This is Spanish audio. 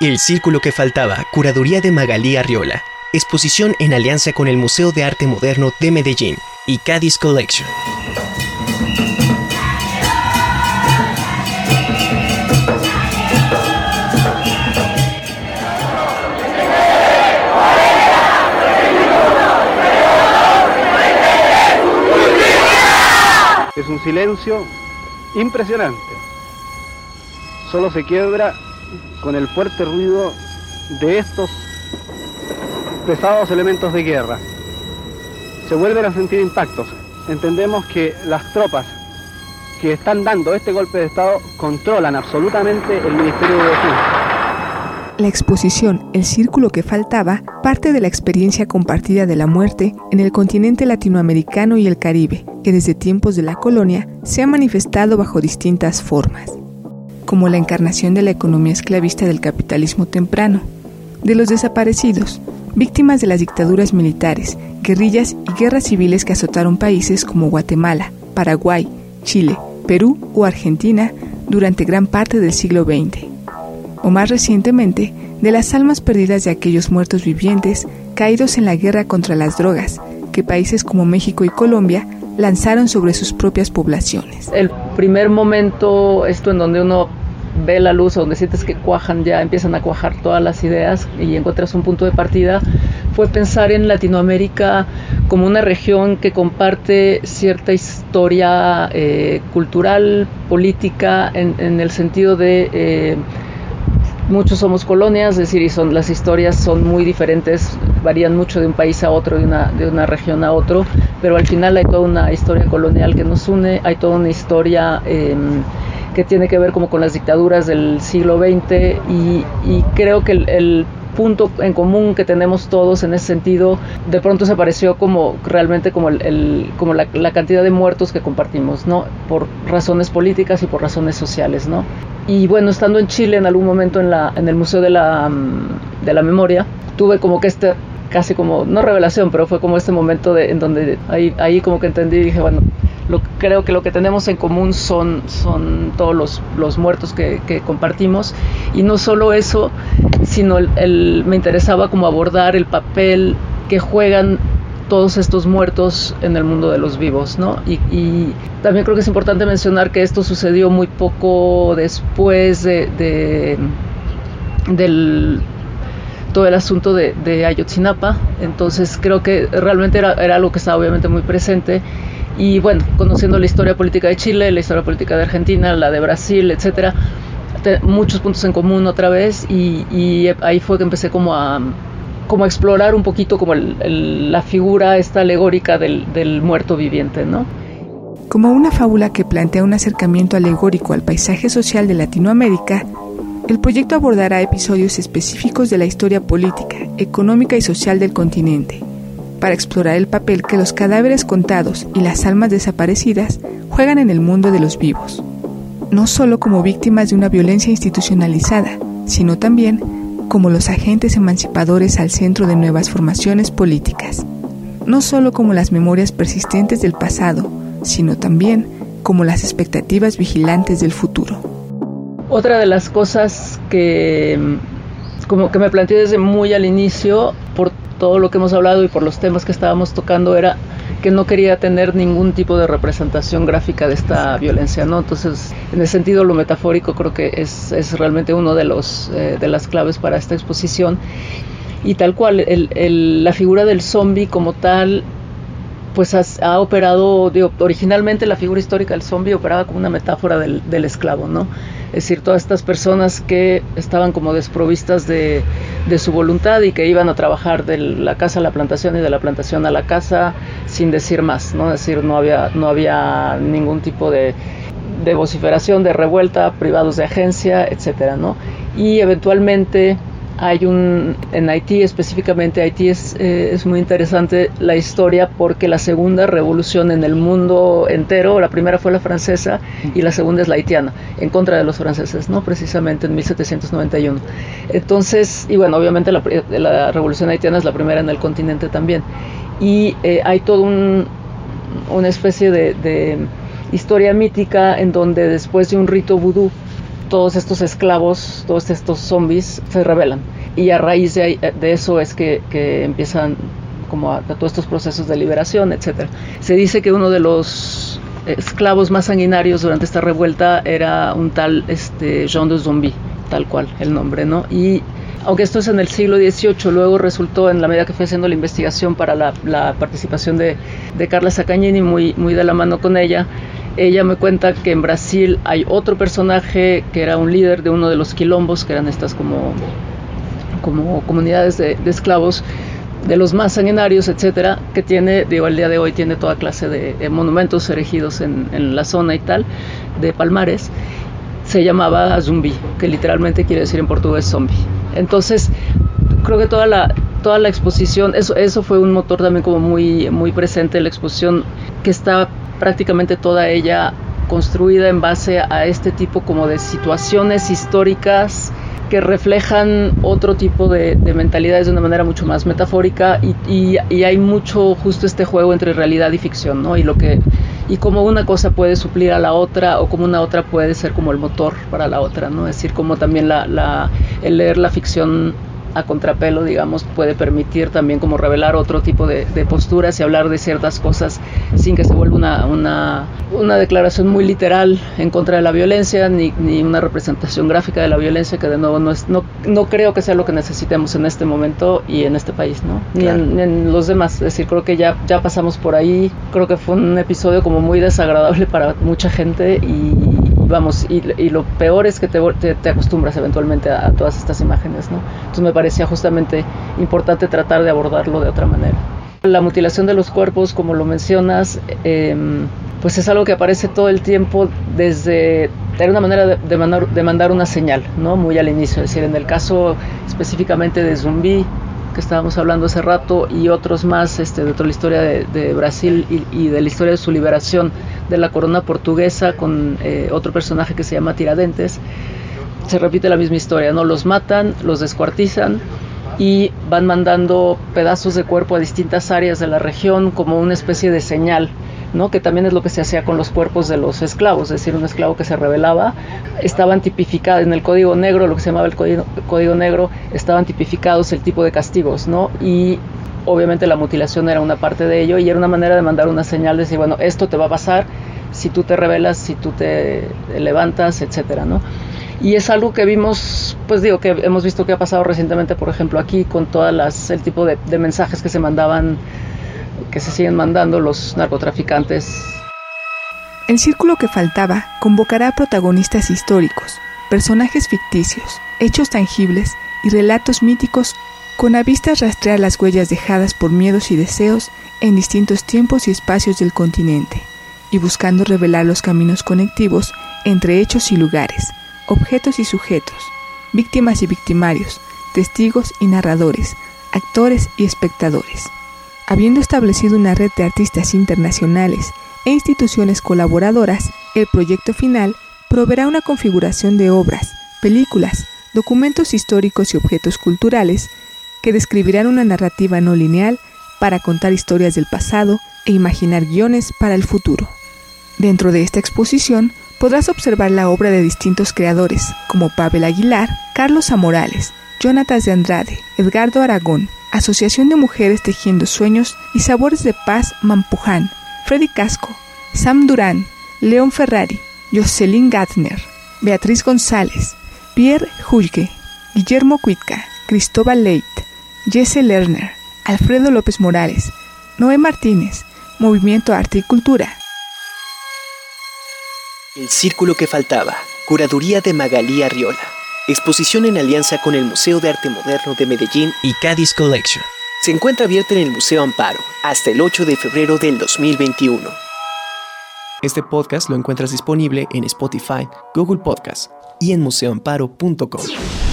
El Círculo que Faltaba, curaduría de Magalí Arriola. Exposición en alianza con el Museo de Arte Moderno de Medellín y Cádiz Collection. Es un silencio impresionante. Solo se quiebra con el fuerte ruido de estos pesados elementos de guerra. Se vuelven a sentir impactos. Entendemos que las tropas que están dando este golpe de Estado controlan absolutamente el Ministerio de Defensa. La exposición El Círculo que Faltaba parte de la experiencia compartida de la muerte en el continente latinoamericano y el Caribe, que desde tiempos de la colonia se ha manifestado bajo distintas formas, como la encarnación de la economía esclavista del capitalismo temprano, de los desaparecidos, víctimas de las dictaduras militares, guerrillas y guerras civiles que azotaron países como Guatemala, Paraguay, Chile, Perú o Argentina durante gran parte del siglo XX o más recientemente, de las almas perdidas de aquellos muertos vivientes caídos en la guerra contra las drogas, que países como México y Colombia lanzaron sobre sus propias poblaciones. Primer momento, esto en donde uno ve la luz, donde sientes que cuajan ya, empiezan a cuajar todas las ideas y encuentras un punto de partida, fue pensar en Latinoamérica como una región que comparte cierta historia eh, cultural, política, en, el sentido de... Eh, muchos somos colonias, es decir, y son, las historias son muy diferentes, varían mucho de un país a otro, de una, de una región a otro, pero al final hay toda una historia colonial que nos une, hay toda una historia em, que tiene que ver como con las dictaduras del siglo XX y, creo que el punto en común que tenemos todos en ese sentido, de pronto se apareció como realmente como, el, como la, cantidad de muertos que compartimos, ¿no? Por razones políticas y por razones sociales, ¿no? Y bueno, estando en Chile en algún momento en, la, en el Museo de la, mm, de la Memoria, tuve como que este casi como, no revelación, pero fue como este momento de, en donde ahí, ahí como que entendí y dije, bueno, creo que lo que tenemos en común son, son todos los, los muertos que, compartimos y no solo eso, sino el, me interesaba como abordar el papel que juegan todos estos muertos en el mundo de los vivos, ¿no? Y, también creo que es importante mencionar que esto sucedió muy poco después de, del todo el asunto de, Ayotzinapa, entonces creo que realmente era, era algo que estaba obviamente muy presente. Y bueno, conociendo la historia política de Chile, la historia política de Argentina, la de Brasil, etcétera, muchos puntos en común otra vez. Y, ahí fue que empecé como a como explorar un poquito como la figura esta alegórica del, del muerto viviente, ¿no? Como una fábula que plantea un acercamiento alegórico al paisaje social de Latinoamérica, el proyecto abordará episodios específicos de la historia política, económica y social del continente, para explorar el papel que los cadáveres contados y las almas desaparecidas juegan en el mundo de los vivos, no solo como víctimas de una violencia institucionalizada, sino también como los agentes emancipadores al centro de nuevas formaciones políticas, no solo como las memorias persistentes del pasado, sino también como las expectativas vigilantes del futuro. Otra de las cosas que como que me planteé desde muy al inicio por todo lo que hemos hablado y por los temas que estábamos tocando era que no quería tener ningún tipo de representación gráfica de esta violencia, ¿no? Entonces, en ese sentido, lo metafórico creo que es, es realmente uno de, los, eh, de las claves para esta exposición. Y tal cual, el, la figura del zombie como tal, pues ha, operado, originalmente la figura histórica del zombie operaba como una metáfora del, esclavo, ¿no? es decir, todas estas personas que estaban como desprovistas de, su voluntad y que iban a trabajar de la casa a la plantación y de la plantación a la casa sin decir más, ¿no? Es decir, no había, no había ningún tipo de, de vociferación, de revuelta, privados de agencia, etcétera, ¿no? Y eventualmente hay un, en Haití específicamente, Haití es, eh, es muy interesante la historia porque la segunda revolución en el mundo entero, la primera fue la francesa y la segunda es la haitiana, en contra de los franceses, ¿no? Precisamente en 1791. Entonces, y bueno, obviamente la, la revolución haitiana es la primera en el continente también. Y eh, hay todo un, una especie de, de historia mítica en donde después de un rito vudú, todos estos esclavos, todos estos zombies se rebelan. Y a raíz de, eso es que, empiezan como a, todos estos procesos de liberación, etc. Se dice que uno de los esclavos más sanguinarios durante esta revuelta era un tal este, Jean de Zombie, tal cual el nombre, ¿no? Y aunque esto es en el siglo XVIII, luego resultó, en la medida que fui haciendo la investigación para la, participación de, Carla Sacagnini, muy, muy de la mano con ella, ella me cuenta que en Brasil hay otro personaje que era un líder de uno de los quilombos, que eran estas como, como comunidades de, esclavos, de los más sanguinarios, etcétera, que tiene, digo, al día de hoy tiene toda clase de, monumentos erigidos en, en, la zona y tal, de palmares, se llamaba Zumbi, que literalmente quiere decir en portugués zombie. Entonces, creo que toda la, toda la exposición, eso, eso fue un motor también como muy, muy presente en la exposición, que está prácticamente toda ella construida en base a este tipo como de situaciones históricas que reflejan otro tipo de, mentalidades de una manera mucho más metafórica y, y, hay mucho justo este juego entre realidad y ficción, ¿no? Y lo que y cómo una cosa puede suplir a la otra o cómo una otra puede ser como el motor para la otra, ¿no? Es decir, como también la, la, el leer la ficción a contrapelo, digamos, puede permitir también como revelar otro tipo de, posturas y hablar de ciertas cosas sin que se vuelva una, una, una, declaración muy literal en contra de la violencia ni, ni, una representación gráfica de la violencia que de nuevo no, es, no, no creo que sea lo que necesitemos en este momento y en este país, ¿no? Ni, en, en, los demás, es decir, creo que ya, ya pasamos por ahí, creo que fue un episodio como muy desagradable para mucha gente y, vamos, y, lo peor es que te, te, acostumbras eventualmente a, todas estas imágenes, ¿no? Entonces me parecía justamente importante tratar de abordarlo de otra manera. La mutilación de los cuerpos, como lo mencionas, em, pues es algo que aparece todo el tiempo desde era una manera de, mandar, de, mandar, una señal, ¿no? Muy al inicio, es decir, en el caso específicamente de Zumbi, que estábamos hablando hace rato, y otros más este, de toda la historia de, Brasil y, de la historia de su liberación de la corona portuguesa con eh, otro personaje que se llama Tiradentes, se repite la misma historia, ¿no? Los matan, los descuartizan y van mandando pedazos de cuerpo a distintas áreas de la región como una especie de señal ¿no? que también es lo que se hacía con los cuerpos de los esclavos, es decir, un esclavo que se rebelaba, estaban tipificados en el código negro, lo que se llamaba el código, negro, estaban tipificados el tipo de castigos, ¿no? Y obviamente la mutilación era una parte de ello y era una manera de mandar una señal de decir, bueno, esto te va a pasar si tú te rebelas, si tú te levantas, etcétera, ¿no? Y es algo que vimos, pues digo, que hemos visto que ha pasado recientemente, por ejemplo, aquí con todas las, el tipo de, de mensajes que se mandaban que se siguen mandando los narcotraficantes. El círculo que faltaba convocará a protagonistas históricos, personajes ficticios, hechos tangibles y relatos míticos con a rastrear las huellas dejadas por miedos y deseos en distintos tiempos y espacios del continente, y buscando revelar los caminos conectivos entre hechos y lugares, objetos y sujetos, víctimas y victimarios, testigos y narradores, actores y espectadores habiendo establecido una red de artistas internacionales e instituciones colaboradoras, el proyecto final proveerá una configuración de obras, películas, documentos históricos y objetos culturales que describirán una narrativa no lineal para contar historias del pasado e imaginar guiones para el futuro. Dentro de esta exposición podrás observar la obra de distintos creadores como Pavel Aguilar, Carlos Amorales, Jonatas de Andrade, Edgardo Aragón, Asociación de Mujeres Tejiendo Sueños y Sabores de Paz Mampuján, Freddy Casco, Sam Durán, León Ferrari, Jocelyn Gatner, Beatriz González, Pierre Hulge, Guillermo Cuitca, Cristóbal Leit, Jesse Lerner, Alfredo López Morales, Noé Martínez, Movimiento Arte y Cultura. El círculo que faltaba, curaduría de Magalí Arriola. Exposición en alianza con el Museo de Arte Moderno de Medellín y Cádiz Collection. Se encuentra abierta en el Museo Amparo hasta el 8 de febrero del 2021. Este podcast lo encuentras disponible en Spotify, Google Podcast y en museoamparo.com.